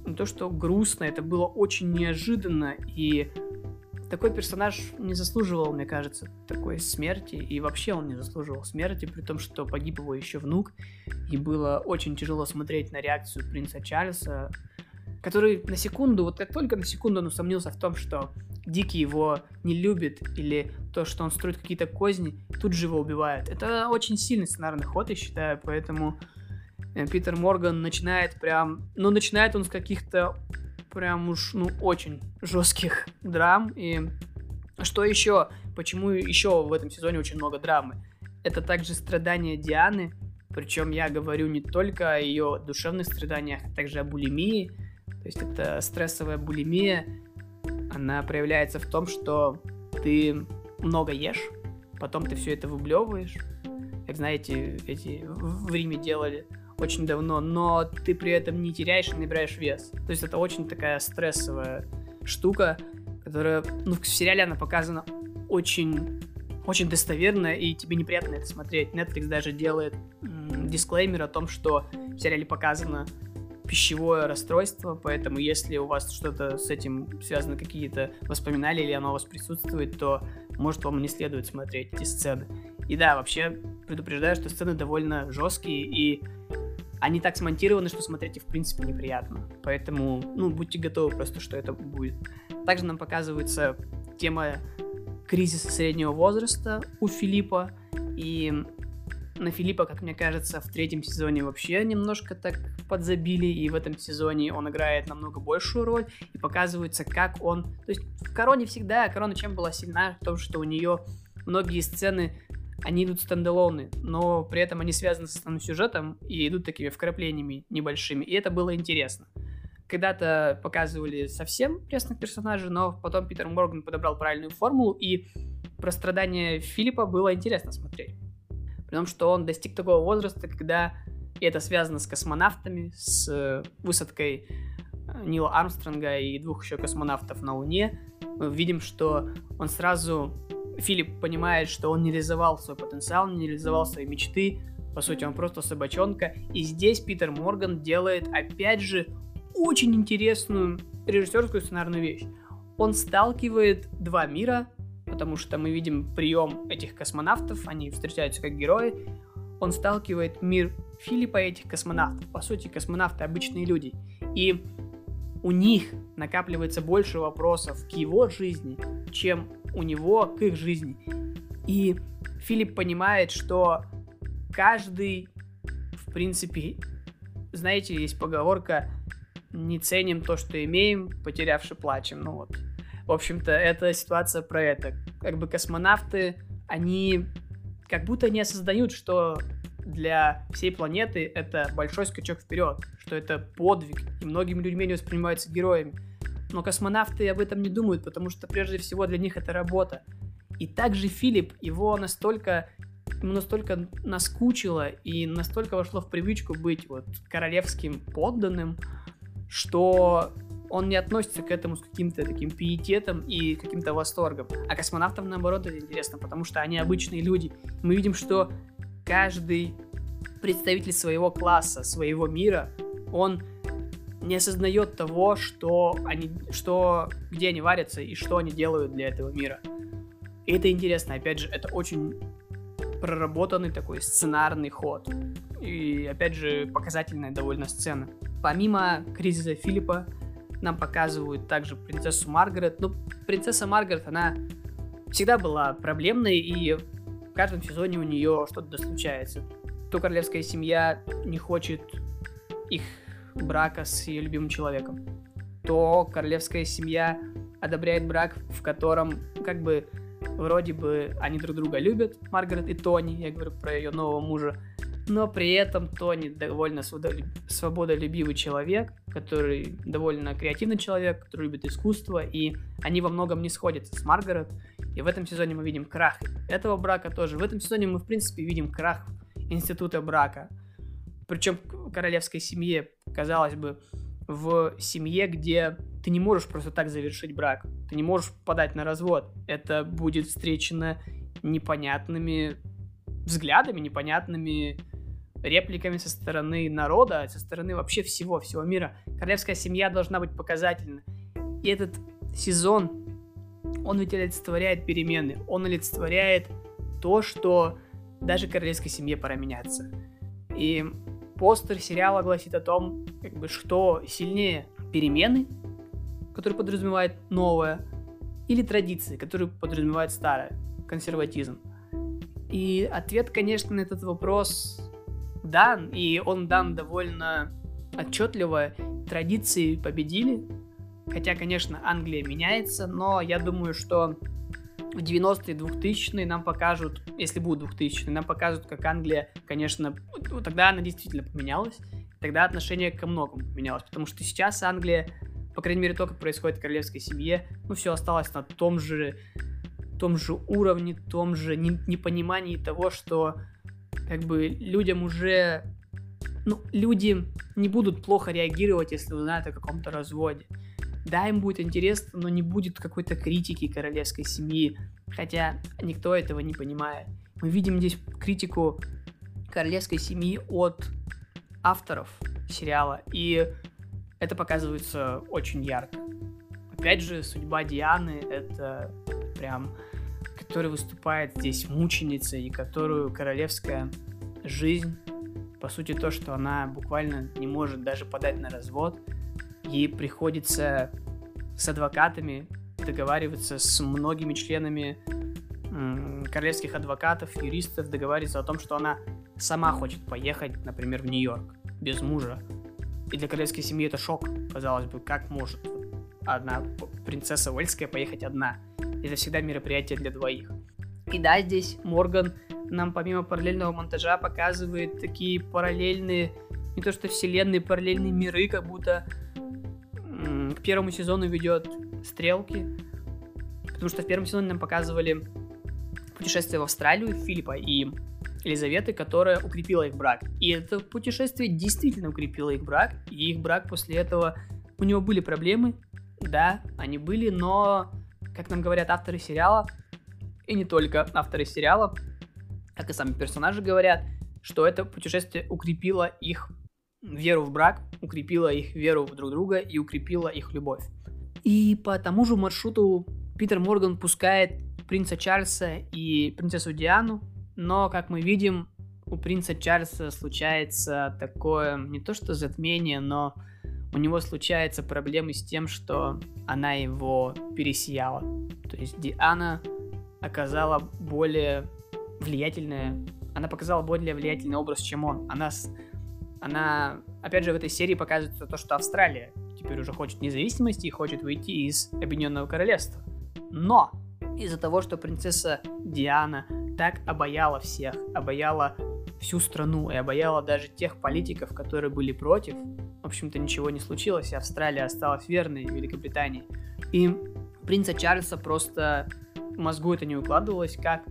не то что грустно, это было очень неожиданно, и такой персонаж не заслуживал, мне кажется, такой смерти, и вообще он не заслуживал смерти, при том, что погиб его еще внук, и было очень тяжело смотреть на реакцию принца Чарльза, который на секунду, вот как только на секунду он усомнился в том, что Дикий его не любит, или то, что он строит какие-то козни, тут же его убивают. Это очень сильный сценарный ход, я считаю, поэтому Питер Морган начинает прям... Ну, начинает он с каких-то прям уж, ну, очень жестких драм. И что еще? Почему еще в этом сезоне очень много драмы? Это также страдания Дианы, причем я говорю не только о ее душевных страданиях, а также о булимии. То есть это стрессовая булимия, она проявляется в том, что ты много ешь, потом ты все это выблевываешь. Как знаете, эти в Риме делали очень давно, но ты при этом не теряешь и набираешь вес. То есть это очень такая стрессовая штука, которая, ну, в сериале она показана очень, очень достоверно, и тебе неприятно это смотреть. Netflix даже делает м- дисклеймер о том, что в сериале показано пищевое расстройство, поэтому если у вас что-то с этим связано, какие-то воспоминания или оно у вас присутствует, то может вам не следует смотреть эти сцены. И да, вообще предупреждаю, что сцены довольно жесткие и они так смонтированы, что смотреть их в принципе неприятно. Поэтому, ну, будьте готовы просто, что это будет. Также нам показывается тема кризиса среднего возраста у Филиппа. И на Филиппа, как мне кажется, в третьем сезоне вообще немножко так подзабили, и в этом сезоне он играет намного большую роль, и показывается, как он... То есть в Короне всегда, Корона чем была сильна? В том, что у нее многие сцены, они идут стендалоны, но при этом они связаны с основным сюжетом и идут такими вкраплениями небольшими, и это было интересно. Когда-то показывали совсем пресных персонажей, но потом Питер Морган подобрал правильную формулу, и про страдания Филиппа было интересно смотреть. При том, что он достиг такого возраста, когда и это связано с космонавтами, с э, высадкой э, Нила Армстронга и двух еще космонавтов на Луне. Мы видим, что он сразу... Филипп понимает, что он не реализовал свой потенциал, не реализовал свои мечты. По сути, он просто собачонка. И здесь Питер Морган делает, опять же, очень интересную режиссерскую сценарную вещь. Он сталкивает два мира, потому что мы видим прием этих космонавтов, они встречаются как герои. Он сталкивает мир Филиппа и этих космонавтов. По сути, космонавты обычные люди. И у них накапливается больше вопросов к его жизни, чем у него к их жизни. И Филипп понимает, что каждый, в принципе, знаете, есть поговорка «не ценим то, что имеем, потерявши плачем». Ну вот, в общем-то, эта ситуация про это. Как бы космонавты, они как будто не осознают, что для всей планеты это большой скачок вперед, что это подвиг, и многими людьми не воспринимаются героями. Но космонавты об этом не думают, потому что прежде всего для них это работа. И также Филипп, его настолько ему настолько наскучило и настолько вошло в привычку быть вот королевским подданным, что он не относится к этому с каким-то таким пиететом и каким-то восторгом. А космонавтам, наоборот, это интересно, потому что они обычные люди. Мы видим, что каждый представитель своего класса, своего мира, он не осознает того, что они, что, где они варятся и что они делают для этого мира. И это интересно, опять же, это очень проработанный такой сценарный ход. И, опять же, показательная довольно сцена. Помимо кризиса Филиппа, нам показывают также принцессу Маргарет. Ну, принцесса Маргарет, она всегда была проблемной, и в каждом сезоне у нее что-то случается. То королевская семья не хочет их брака с ее любимым человеком, то королевская семья одобряет брак, в котором как бы вроде бы они друг друга любят, Маргарет и Тони, я говорю про ее нового мужа, но при этом Тони довольно свободолюбивый человек, который довольно креативный человек, который любит искусство, и они во многом не сходятся с Маргарет. И в этом сезоне мы видим крах этого брака тоже. В этом сезоне мы, в принципе, видим крах института брака. Причем королевской семье, казалось бы, в семье, где ты не можешь просто так завершить брак, ты не можешь подать на развод. Это будет встречено непонятными взглядами, непонятными репликами со стороны народа, со стороны вообще всего, всего мира. Королевская семья должна быть показательна. И этот сезон, он ведь олицетворяет перемены, он олицетворяет то, что даже королевской семье пора меняться. И постер сериала гласит о том, как бы, что сильнее перемены, которые подразумевают новое, или традиции, которые подразумевают старое, консерватизм. И ответ, конечно, на этот вопрос дан, и он дан довольно отчетливо. Традиции победили, хотя, конечно, Англия меняется, но я думаю, что в 90-е, 2000-е нам покажут, если будут 2000-е, нам покажут, как Англия, конечно, вот тогда она действительно поменялась, тогда отношение ко многому поменялось, потому что сейчас Англия, по крайней мере, то, как происходит в королевской семье, ну, все осталось на том же, том же уровне, том же непонимании того, что как бы людям уже... Ну, люди не будут плохо реагировать, если узнают о каком-то разводе. Да, им будет интересно, но не будет какой-то критики королевской семьи, хотя никто этого не понимает. Мы видим здесь критику королевской семьи от авторов сериала, и это показывается очень ярко. Опять же, судьба Дианы — это прям которая выступает здесь мученицей и которую королевская жизнь, по сути то, что она буквально не может даже подать на развод, ей приходится с адвокатами договариваться с многими членами королевских адвокатов, юристов, договариваться о том, что она сама хочет поехать, например, в Нью-Йорк без мужа. И для королевской семьи это шок, казалось бы, как может одна принцесса Уэльская поехать одна это всегда мероприятие для двоих. И да, здесь Морган нам помимо параллельного монтажа показывает такие параллельные, не то что вселенные, параллельные миры, как будто к первому сезону ведет стрелки. Потому что в первом сезоне нам показывали путешествие в Австралию Филиппа и Елизаветы, которая укрепила их брак. И это путешествие действительно укрепило их брак, и их брак после этого... У него были проблемы, да, они были, но как нам говорят авторы сериала, и не только авторы сериала, как и сами персонажи говорят, что это путешествие укрепило их веру в брак, укрепило их веру в друг друга и укрепило их любовь. И по тому же маршруту Питер Морган пускает принца Чарльза и принцессу Диану, но, как мы видим, у принца Чарльза случается такое не то что затмение, но у него случаются проблемы с тем, что она его пересияла. То есть Диана оказала более влиятельное, она показала более влиятельный образ, чем он. Она, она, опять же, в этой серии показывает то, что Австралия теперь уже хочет независимости и хочет выйти из Объединенного Королевства. Но из-за того, что принцесса Диана так обаяла всех, обаяла всю страну и обаяла даже тех политиков, которые были против, в общем-то ничего не случилось, и Австралия осталась верной Великобритании. И принца Чарльза просто мозгу это не укладывалось, как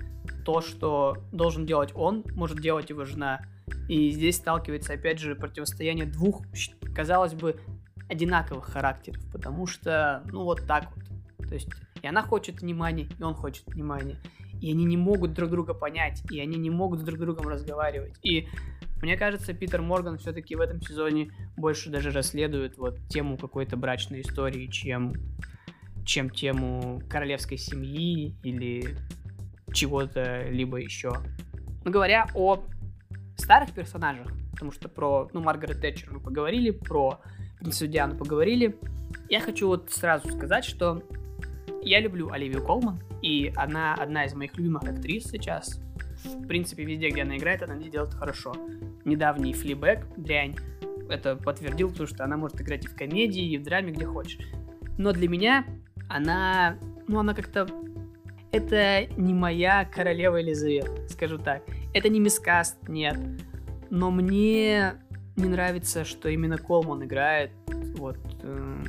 то, что должен делать он, может делать его жена. И здесь сталкивается, опять же, противостояние двух, казалось бы, одинаковых характеров, потому что, ну, вот так вот. То есть, и она хочет внимания, и он хочет внимания и они не могут друг друга понять, и они не могут друг другом разговаривать. И мне кажется, Питер Морган все-таки в этом сезоне больше даже расследует вот тему какой-то брачной истории, чем, чем тему королевской семьи или чего-то либо еще. Но говоря о старых персонажах, потому что про, ну, Маргарет Тэтчер мы поговорили, про принцессу Диану поговорили, я хочу вот сразу сказать, что я люблю Оливию Колман, и она одна из моих любимых актрис сейчас. В принципе, везде, где она играет, она делает хорошо. Недавний флибэк, дрянь, это подтвердил, потому что она может играть и в комедии, и в драме, где хочешь. Но для меня она, ну, она как-то... Это не моя королева Елизавета, скажу так. Это не мискаст, нет. Но мне не нравится, что именно Колман играет вот э,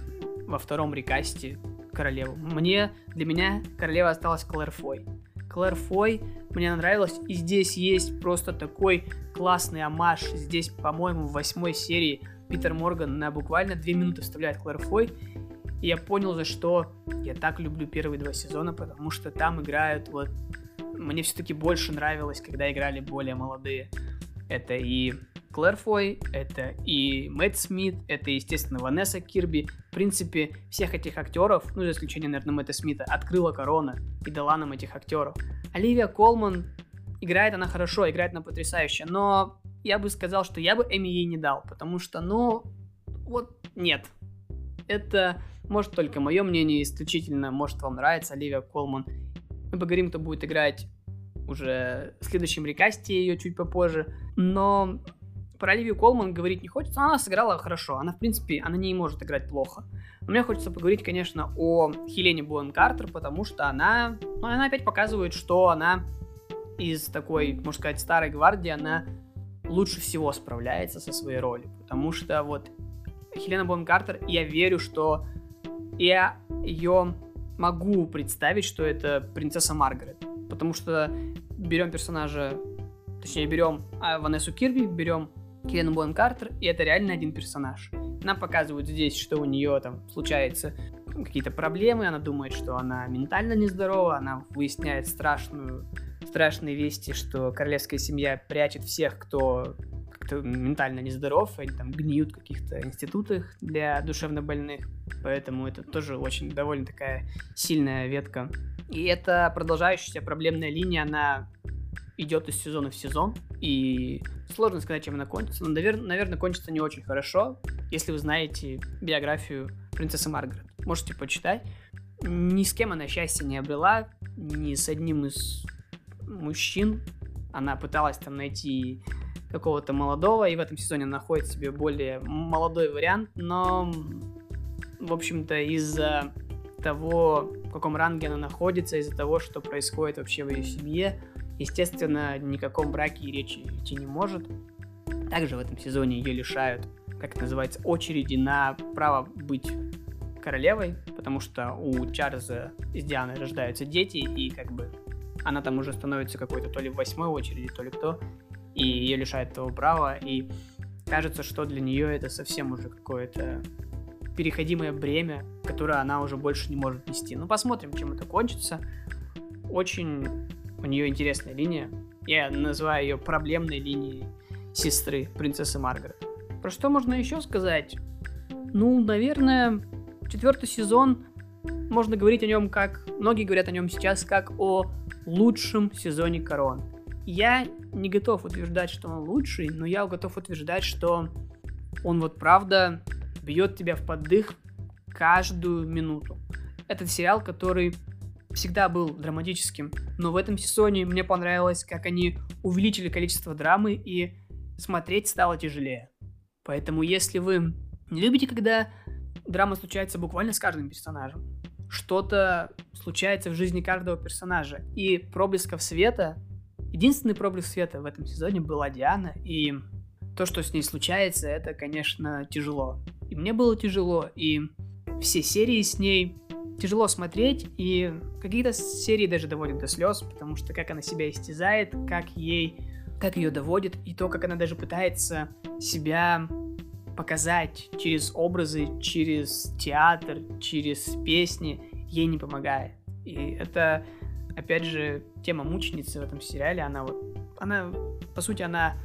во втором рекасте королеву. Мне, для меня королева осталась Клэр Фой. Клэр Фой мне нравилась, и здесь есть просто такой классный амаш. Здесь, по-моему, в восьмой серии Питер Морган на буквально две минуты вставляет Клэр Фой, и я понял, за что я так люблю первые два сезона, потому что там играют вот... Мне все-таки больше нравилось, когда играли более молодые. Это и Клэр Фой, это и Мэтт Смит, это, естественно, Ванесса Кирби. В принципе, всех этих актеров, ну, за исключением, наверное, Мэтта Смита, открыла корона и дала нам этих актеров. Оливия Колман играет она хорошо, играет она потрясающе, но я бы сказал, что я бы Эми ей не дал, потому что, ну, вот нет. Это, может, только мое мнение исключительно, может, вам нравится Оливия Колман. Мы поговорим, кто будет играть уже в следующем рекасте ее чуть попозже. Но про Оливию Колман говорить не хочется. Она сыграла хорошо. Она, в принципе, она не может играть плохо. Но мне хочется поговорить, конечно, о Хелене Буэн Картер, потому что она, ну, она опять показывает, что она из такой, можно сказать, старой гвардии, она лучше всего справляется со своей ролью. Потому что вот Хелена Бон Картер, я верю, что я ее могу представить, что это принцесса Маргарет. Потому что берем персонажа, точнее, берем а, Ванессу Кирби, берем Хелену Бон Картер, и это реально один персонаж. Нам показывают здесь, что у нее там случается какие-то проблемы, она думает, что она ментально нездорова, она выясняет страшную, страшные вести, что королевская семья прячет всех, кто как-то ментально нездоров, они там гниют в каких-то институтах для душевнобольных, поэтому это тоже очень довольно такая сильная ветка. И эта продолжающаяся проблемная линия, она идет из сезона в сезон, и сложно сказать, чем она кончится, но, навер- наверное, кончится не очень хорошо, если вы знаете биографию принцессы Маргарет. Можете почитать. Ни с кем она счастья не обрела, ни с одним из мужчин. Она пыталась там найти какого-то молодого, и в этом сезоне находит себе более молодой вариант, но, в общем-то, из-за того, в каком ранге она находится, из-за того, что происходит вообще в ее семье, Естественно, о каком браке и речи идти не может. Также в этом сезоне ее лишают, как это называется, очереди на право быть королевой, потому что у Чарльза с Дианой рождаются дети, и как бы она там уже становится какой-то то ли в восьмой очереди, то ли кто, и ее лишают этого права, и кажется, что для нее это совсем уже какое-то переходимое бремя, которое она уже больше не может нести. Ну, посмотрим, чем это кончится. Очень у нее интересная линия. Я называю ее проблемной линией сестры принцессы Маргарет. Про что можно еще сказать? Ну, наверное, четвертый сезон можно говорить о нем как... Многие говорят о нем сейчас как о лучшем сезоне Корон. Я не готов утверждать, что он лучший, но я готов утверждать, что он вот правда бьет тебя в поддых каждую минуту. Этот сериал, который всегда был драматическим, но в этом сезоне мне понравилось, как они увеличили количество драмы и смотреть стало тяжелее. Поэтому если вы не любите, когда драма случается буквально с каждым персонажем, что-то случается в жизни каждого персонажа, и проблесков света, единственный проблеск света в этом сезоне была Диана, и то, что с ней случается, это, конечно, тяжело. И мне было тяжело, и все серии с ней тяжело смотреть, и какие-то серии даже доводят до слез, потому что как она себя истязает, как ей, как ее доводит, и то, как она даже пытается себя показать через образы, через театр, через песни, ей не помогает. И это, опять же, тема мученицы в этом сериале, она вот, она, по сути, она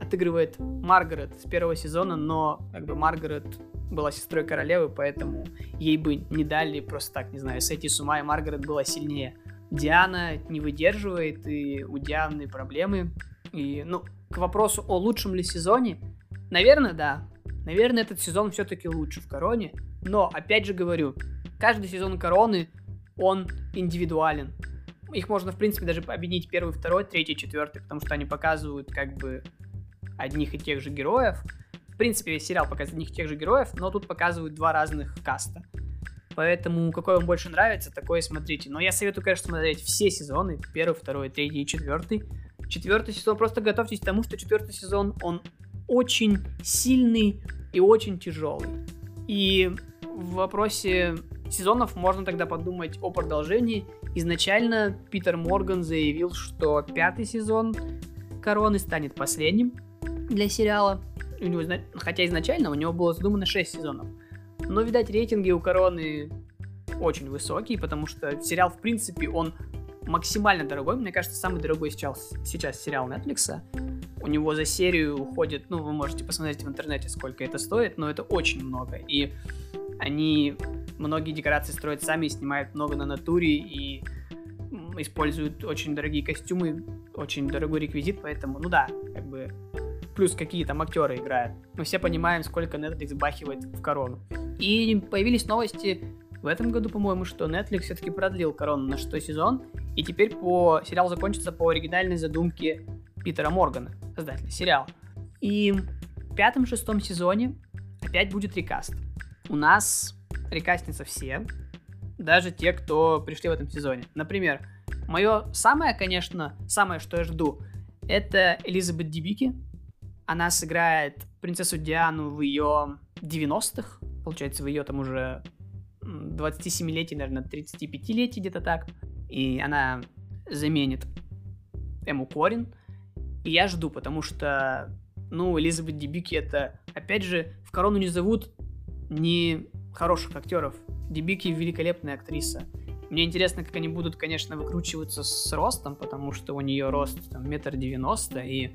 отыгрывает Маргарет с первого сезона, но как бы Маргарет была сестрой королевы, поэтому ей бы не дали просто так, не знаю, сойти с ума, и Маргарет была сильнее. Диана не выдерживает, и у Дианы проблемы. И, ну, к вопросу о лучшем ли сезоне, наверное, да. Наверное, этот сезон все-таки лучше в Короне. Но, опять же говорю, каждый сезон Короны, он индивидуален. Их можно, в принципе, даже объединить первый, второй, третий, четвертый, потому что они показывают как бы одних и тех же героев, в принципе, весь сериал показывает одних и тех же героев, но тут показывают два разных каста. Поэтому какой вам больше нравится, такое смотрите. Но я советую, конечно, смотреть все сезоны. Первый, второй, третий и четвертый. Четвертый сезон, просто готовьтесь к тому, что четвертый сезон, он очень сильный и очень тяжелый. И в вопросе сезонов можно тогда подумать о продолжении. Изначально Питер Морган заявил, что пятый сезон Короны станет последним для сериала у него, хотя изначально у него было задумано 6 сезонов. Но, видать, рейтинги у Короны очень высокие, потому что сериал, в принципе, он максимально дорогой. Мне кажется, самый дорогой сейчас, сейчас сериал Netflix. У него за серию уходит, ну, вы можете посмотреть в интернете, сколько это стоит, но это очень много. И они многие декорации строят сами, снимают много на натуре и используют очень дорогие костюмы, очень дорогой реквизит, поэтому, ну да, как бы плюс какие там актеры играют. Мы все понимаем, сколько Netflix бахивает в корону. И появились новости в этом году, по-моему, что Netflix все-таки продлил корону на шестой сезон, и теперь по сериал закончится по оригинальной задумке Питера Моргана, создателя сериала. И в пятом-шестом сезоне опять будет рекаст. У нас рекастница все, даже те, кто пришли в этом сезоне. Например, мое самое, конечно, самое, что я жду, это Элизабет Дибики. Она сыграет принцессу Диану в ее 90-х, получается, в ее там уже 27-летии, наверное, 35-летии где-то так. И она заменит Эму Корин. И я жду, потому что, ну, Элизабет Дебики это, опять же, в корону не зовут не хороших актеров. Дебики великолепная актриса. Мне интересно, как они будут, конечно, выкручиваться с ростом, потому что у нее рост там метр девяносто, и,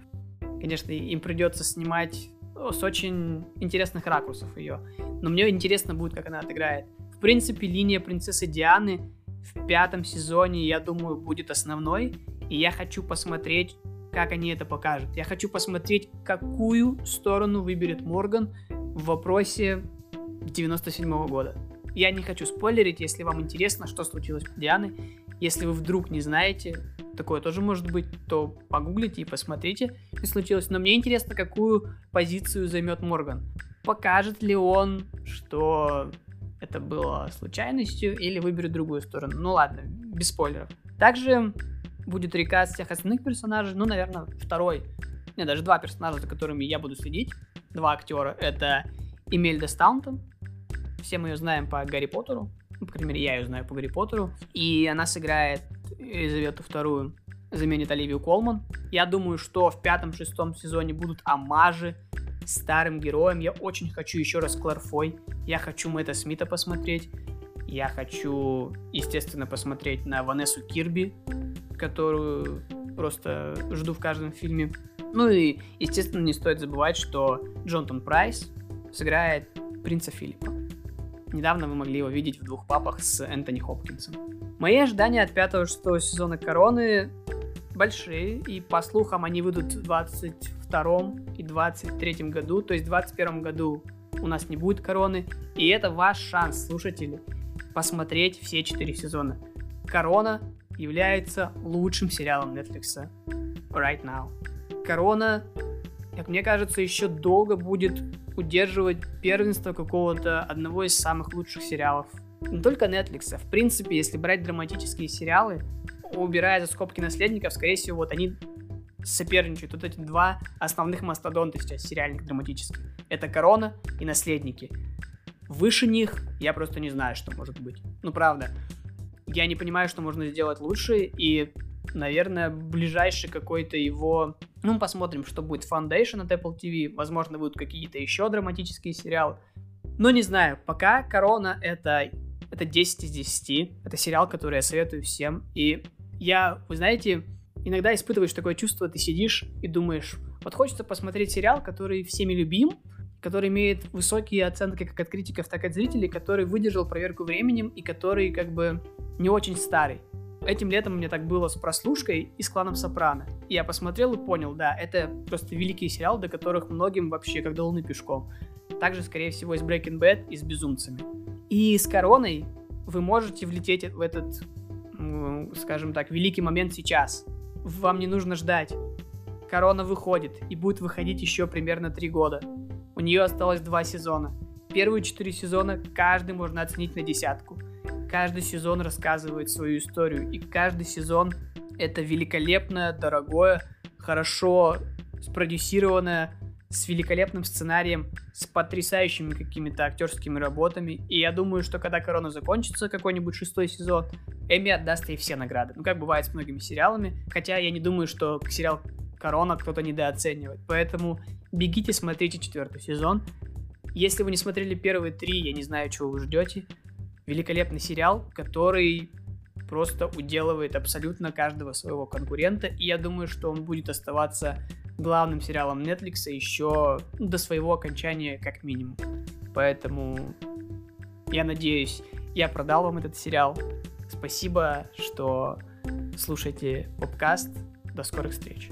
конечно, им придется снимать с очень интересных ракурсов ее. Но мне интересно будет, как она отыграет. В принципе, линия принцессы Дианы в пятом сезоне, я думаю, будет основной. И я хочу посмотреть, как они это покажут. Я хочу посмотреть, какую сторону выберет Морган в вопросе 97 -го года. Я не хочу спойлерить, если вам интересно, что случилось с Дианой. Если вы вдруг не знаете, такое тоже может быть, то погуглите и посмотрите, что случилось. Но мне интересно, какую позицию займет Морган. Покажет ли он, что это было случайностью, или выберет другую сторону. Ну ладно, без спойлеров. Также будет рекаст всех остальных персонажей, ну, наверное, второй, не, даже два персонажа, за которыми я буду следить, два актера, это Эмельда Стаунтон, все мы ее знаем по Гарри Поттеру, ну, по крайней мере, я ее знаю по Гарри Поттеру, и она сыграет Елизавету вторую, заменит Оливию Колман. Я думаю, что в пятом-шестом сезоне будут амажи старым героям. Я очень хочу еще раз Кларфой. Я хочу Мэтта Смита посмотреть. Я хочу, естественно, посмотреть на Ванессу Кирби, которую просто жду в каждом фильме. Ну и, естественно, не стоит забывать, что Джонатан Прайс сыграет принца Филиппа. Недавно вы могли его видеть в двух папах с Энтони Хопкинсом. Мои ожидания от пятого шестого сезона Короны большие, и по слухам они выйдут в 22 и 23 году, то есть в 21 году у нас не будет Короны, и это ваш шанс, слушатели, посмотреть все четыре сезона. Корона является лучшим сериалом Netflix right now. Корона, как мне кажется, еще долго будет удерживать первенство какого-то одного из самых лучших сериалов. Не только Netflix, а в принципе, если брать драматические сериалы, убирая за скобки наследников, скорее всего, вот они соперничают. Вот эти два основных мастодонта сейчас сериальных драматических. Это Корона и Наследники. Выше них я просто не знаю, что может быть. Ну, правда. Я не понимаю, что можно сделать лучше, и, наверное, ближайший какой-то его ну, посмотрим, что будет Foundation от Apple TV. Возможно, будут какие-то еще драматические сериалы. Но не знаю, пока Корона это, это 10 из 10. Это сериал, который я советую всем. И я, вы знаете, иногда испытываешь такое чувство, ты сидишь и думаешь, вот хочется посмотреть сериал, который всеми любим, который имеет высокие оценки как от критиков, так и от зрителей, который выдержал проверку временем и который как бы не очень старый. Этим летом мне так было с прослушкой и с кланом Сопрано. Я посмотрел и понял, да, это просто великий сериал, до которых многим вообще как до луны пешком. Также, скорее всего, и с Breaking Bad, и с Безумцами. И с Короной вы можете влететь в этот, скажем так, великий момент сейчас. Вам не нужно ждать. Корона выходит и будет выходить еще примерно три года. У нее осталось два сезона. Первые четыре сезона каждый можно оценить на десятку – Каждый сезон рассказывает свою историю, и каждый сезон это великолепное, дорогое, хорошо спродюсированное, с великолепным сценарием, с потрясающими какими-то актерскими работами. И я думаю, что когда корона закончится, какой-нибудь шестой сезон, Эми отдаст ей все награды. Ну, как бывает с многими сериалами. Хотя я не думаю, что сериал Корона кто-то недооценивает. Поэтому бегите, смотрите четвертый сезон. Если вы не смотрели первые три, я не знаю, чего вы ждете великолепный сериал, который просто уделывает абсолютно каждого своего конкурента, и я думаю, что он будет оставаться главным сериалом Netflix еще до своего окончания как минимум. Поэтому я надеюсь, я продал вам этот сериал. Спасибо, что слушаете подкаст. До скорых встреч.